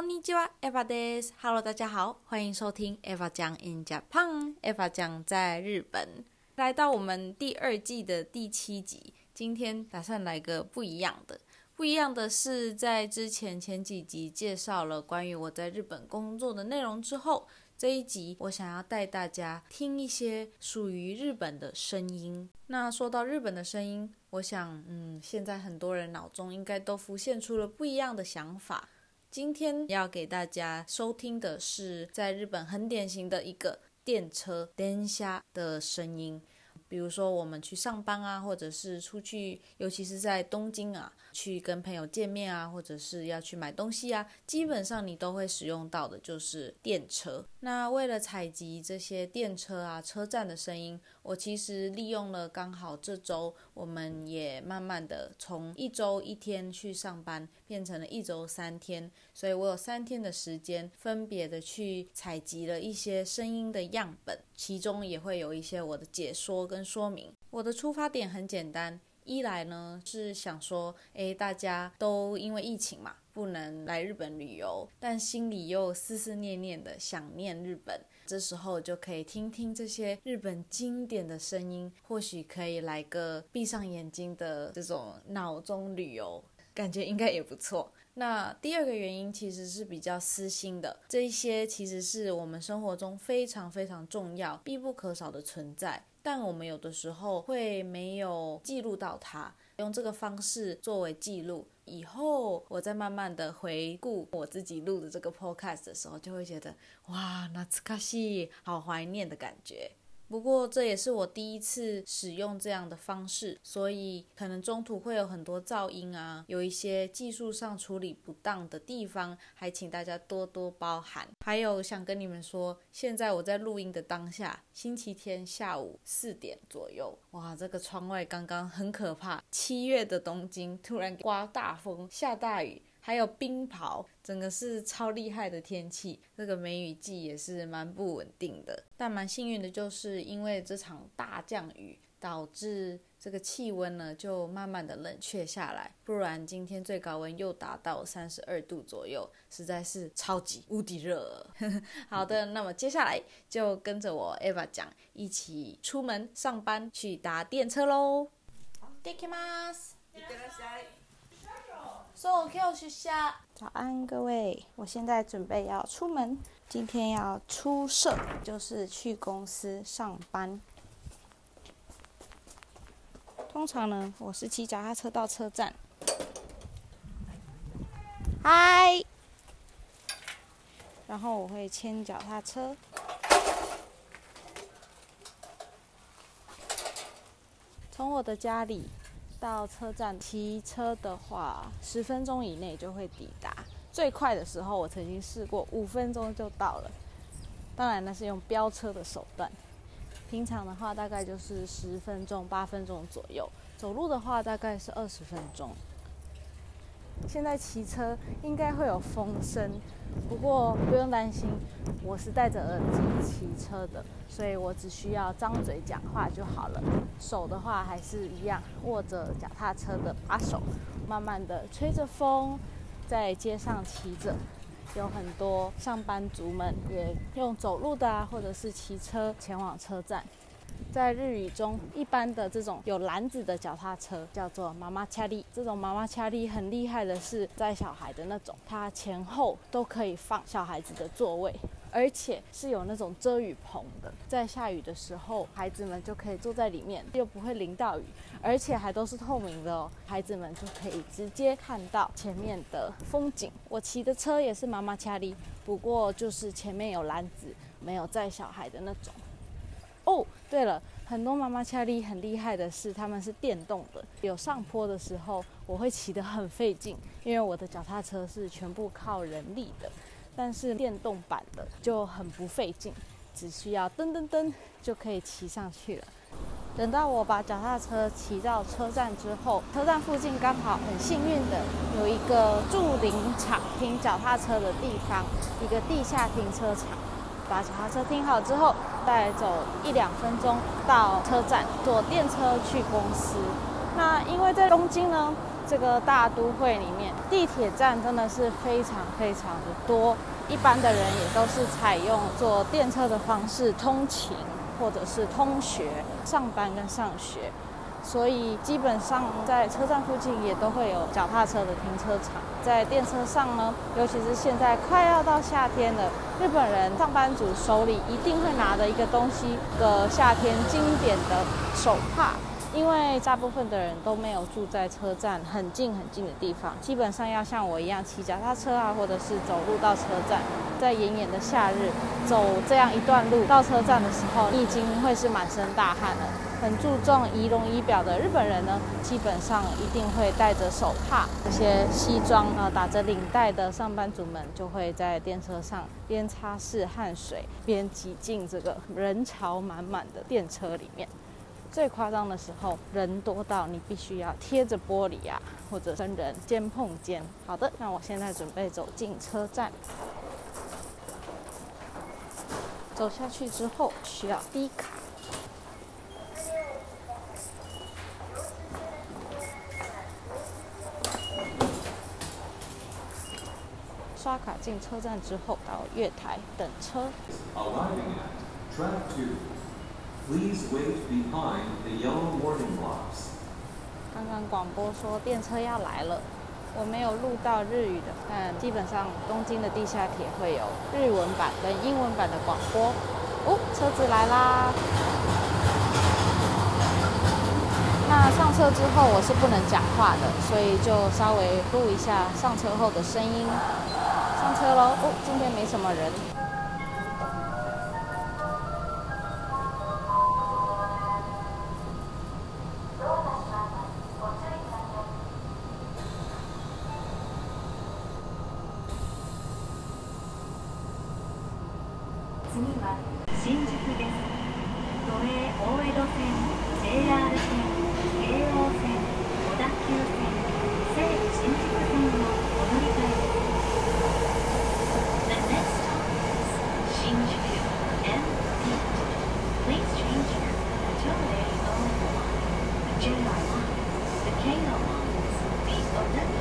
こんにちは、Eva です。Hello，大家好，欢迎收听 Eva 讲 in Japan。Eva 讲在日本，来到我们第二季的第七集。今天打算来个不一样的。不一样的是，在之前前几集介绍了关于我在日本工作的内容之后，这一集我想要带大家听一些属于日本的声音。那说到日本的声音，我想，嗯，现在很多人脑中应该都浮现出了不一样的想法。 今天要给大家收听的是在日本很典型的一个电车电下的声音，比如说我们去上班啊，或者是出去，尤其是在东京啊。去跟朋友见面啊，或者是要去买东西啊，基本上你都会使用到的就是电车。那为了采集这些电车啊车站的声音，我其实利用了刚好这周，我们也慢慢的从一周一天去上班，变成了一周三天，所以我有三天的时间，分别的去采集了一些声音的样本，其中也会有一些我的解说跟说明。我的出发点很简单。一来呢是想说，诶，大家都因为疫情嘛，不能来日本旅游，但心里又思思念念的想念日本，这时候就可以听听这些日本经典的声音，或许可以来个闭上眼睛的这种脑中旅游，感觉应该也不错。那第二个原因其实是比较私心的，这一些其实是我们生活中非常非常重要、必不可少的存在。但我们有的时候会没有记录到它，用这个方式作为记录，以后我再慢慢的回顾我自己录的这个 podcast 的时候，就会觉得哇，那次卡西好怀念的感觉。不过这也是我第一次使用这样的方式，所以可能中途会有很多噪音啊，有一些技术上处理不当的地方，还请大家多多包涵。还有想跟你们说，现在我在录音的当下，星期天下午四点左右，哇，这个窗外刚刚很可怕，七月的东京突然刮大风、下大雨。还有冰雹，整个是超厉害的天气。这个梅雨季也是蛮不稳定的，但蛮幸运的，就是因为这场大降雨，导致这个气温呢就慢慢的冷却下来。不然今天最高温又达到三十二度左右，实在是超级无敌热。好的，那么接下来就跟着我 Eva 讲，一起出门上班去搭电车喽。Take care, mas. 早安，各位！我现在准备要出门，今天要出社，就是去公司上班。通常呢，我是骑脚踏车到车站。嗨！然后我会牵脚踏车，从我的家里。到车站骑车的话，十分钟以内就会抵达。最快的时候，我曾经试过五分钟就到了。当然那是用飙车的手段。平常的话，大概就是十分钟、八分钟左右。走路的话，大概是二十分钟。现在骑车应该会有风声，不过不用担心，我是戴着耳机骑车的，所以我只需要张嘴讲话就好了。手的话还是一样握着脚踏车的把手，慢慢的吹着风，在街上骑着。有很多上班族们也用走路的啊，或者是骑车前往车站。在日语中，一般的这种有篮子的脚踏车叫做妈妈恰利。这种妈妈恰利很厉害的是载小孩的那种，它前后都可以放小孩子的座位，而且是有那种遮雨棚的。在下雨的时候，孩子们就可以坐在里面，又不会淋到雨，而且还都是透明的哦，孩子们就可以直接看到前面的风景。我骑的车也是妈妈恰利，不过就是前面有篮子，没有载小孩的那种。哦，对了，很多妈妈恰力很厉害的是，他们是电动的。有上坡的时候，我会骑得很费劲，因为我的脚踏车是全部靠人力的。但是电动版的就很不费劲，只需要噔噔噔就可以骑上去了。等到我把脚踏车骑到车站之后，车站附近刚好很幸运的有一个驻林场停脚踏车的地方，一个地下停车场。把脚踏车停好之后，再走一两分钟到车站，坐电车去公司。那因为在东京呢，这个大都会里面，地铁站真的是非常非常的多，一般的人也都是采用坐电车的方式通勤，或者是通学、上班跟上学。所以基本上在车站附近也都会有脚踏车的停车场。在电车上呢，尤其是现在快要到夏天了，日本人上班族手里一定会拿的一个东西个夏天经典的手帕。因为大部分的人都没有住在车站很近很近的地方，基本上要像我一样骑脚踏车啊，或者是走路到车站。在炎炎的夏日，走这样一段路到车站的时候，已经会是满身大汗了。很注重仪容仪表的日本人呢，基本上一定会带着手帕。这些西装啊，打着领带的上班族们，就会在电车上边擦拭汗水，边挤进这个人潮满满的电车里面。最夸张的时候，人多到你必须要贴着玻璃啊，或者跟人肩碰肩。好的，那我现在准备走进车站。走下去之后需要低卡，进车站之后到月台等车。Please wait behind the yellow warning blocks. 刚刚广播说电车要来了，我没有录到日语的，但基本上东京的地下铁会有日文版跟英文版的广播。哦，车子来啦！那上车之后我是不能讲话的，所以就稍微录一下上车后的声音。上车喽！哦，今天没什么人。次は新宿です。都営大江戸線、JR 線、京王線、小田急線、西武新宿線をお乗り換えです。change view and. Please change your to the AO line, the JR line, the KO lines, the OW.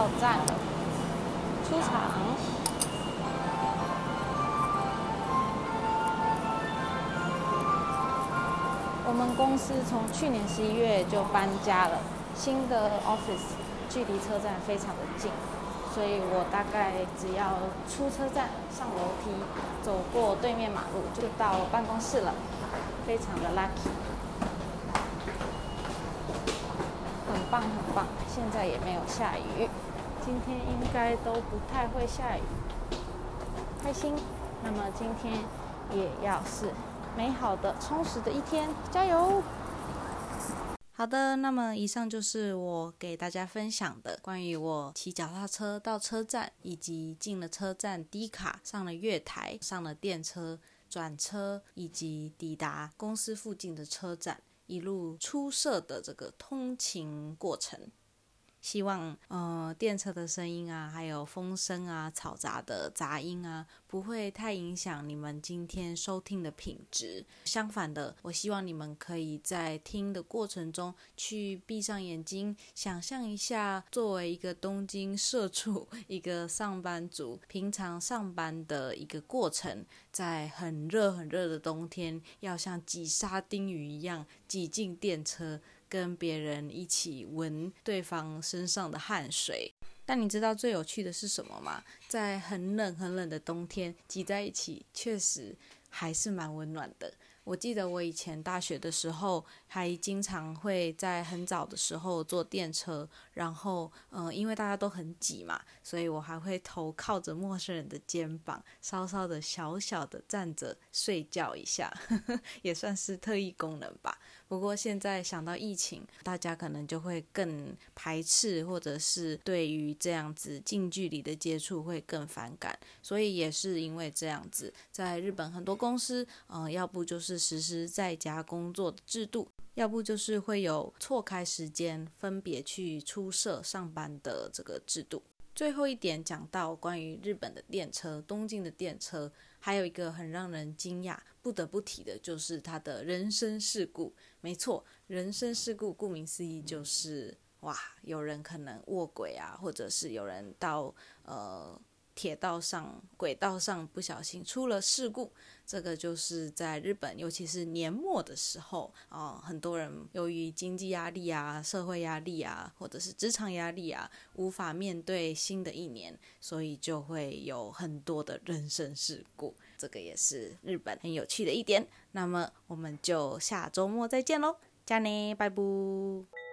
到站了，出场。我们公司从去年十一月就搬家了，新的 office 距离车站非常的近，所以我大概只要出车站、上楼梯、走过对面马路就到办公室了，非常的 lucky，很棒很棒。现在也没有下雨。今天应该都不太会下雨，开心。那么今天也要是美好的、充实的一天，加油！好的，那么以上就是我给大家分享的关于我骑脚踏车到车站，以及进了车站低卡、上了月台、上了电车、转车，以及抵达公司附近的车站，一路出色的这个通勤过程。希望呃电车的声音啊，还有风声啊、嘈杂的杂音啊，不会太影响你们今天收听的品质。相反的，我希望你们可以在听的过程中去闭上眼睛，想象一下作为一个东京社畜、一个上班族，平常上班的一个过程，在很热很热的冬天，要像挤沙丁鱼一样挤进电车。跟别人一起闻对方身上的汗水，但你知道最有趣的是什么吗？在很冷很冷的冬天挤在一起，确实还是蛮温暖的。我记得我以前大学的时候，还经常会在很早的时候坐电车，然后，嗯，因为大家都很挤嘛，所以我还会头靠着陌生人的肩膀，稍稍的小小的站着睡觉一下，也算是特异功能吧。不过现在想到疫情，大家可能就会更排斥，或者是对于这样子近距离的接触会更反感。所以也是因为这样子，在日本很多公司，嗯，要不就是实施在家工作的制度，要不就是会有错开时间分别去出社上班的这个制度。最后一点讲到关于日本的电车，东京的电车，还有一个很让人惊讶、不得不提的就是它的人身事故。没错，人身事故顾名思义就是哇，有人可能卧轨啊，或者是有人到呃铁道上、轨道上不小心出了事故。这个就是在日本，尤其是年末的时候啊，很多人由于经济压力啊、社会压力啊，或者是职场压力啊，无法面对新的一年，所以就会有很多的人生事故。这个也是日本很有趣的一点。那么我们就下周末再见喽，加呢，拜拜。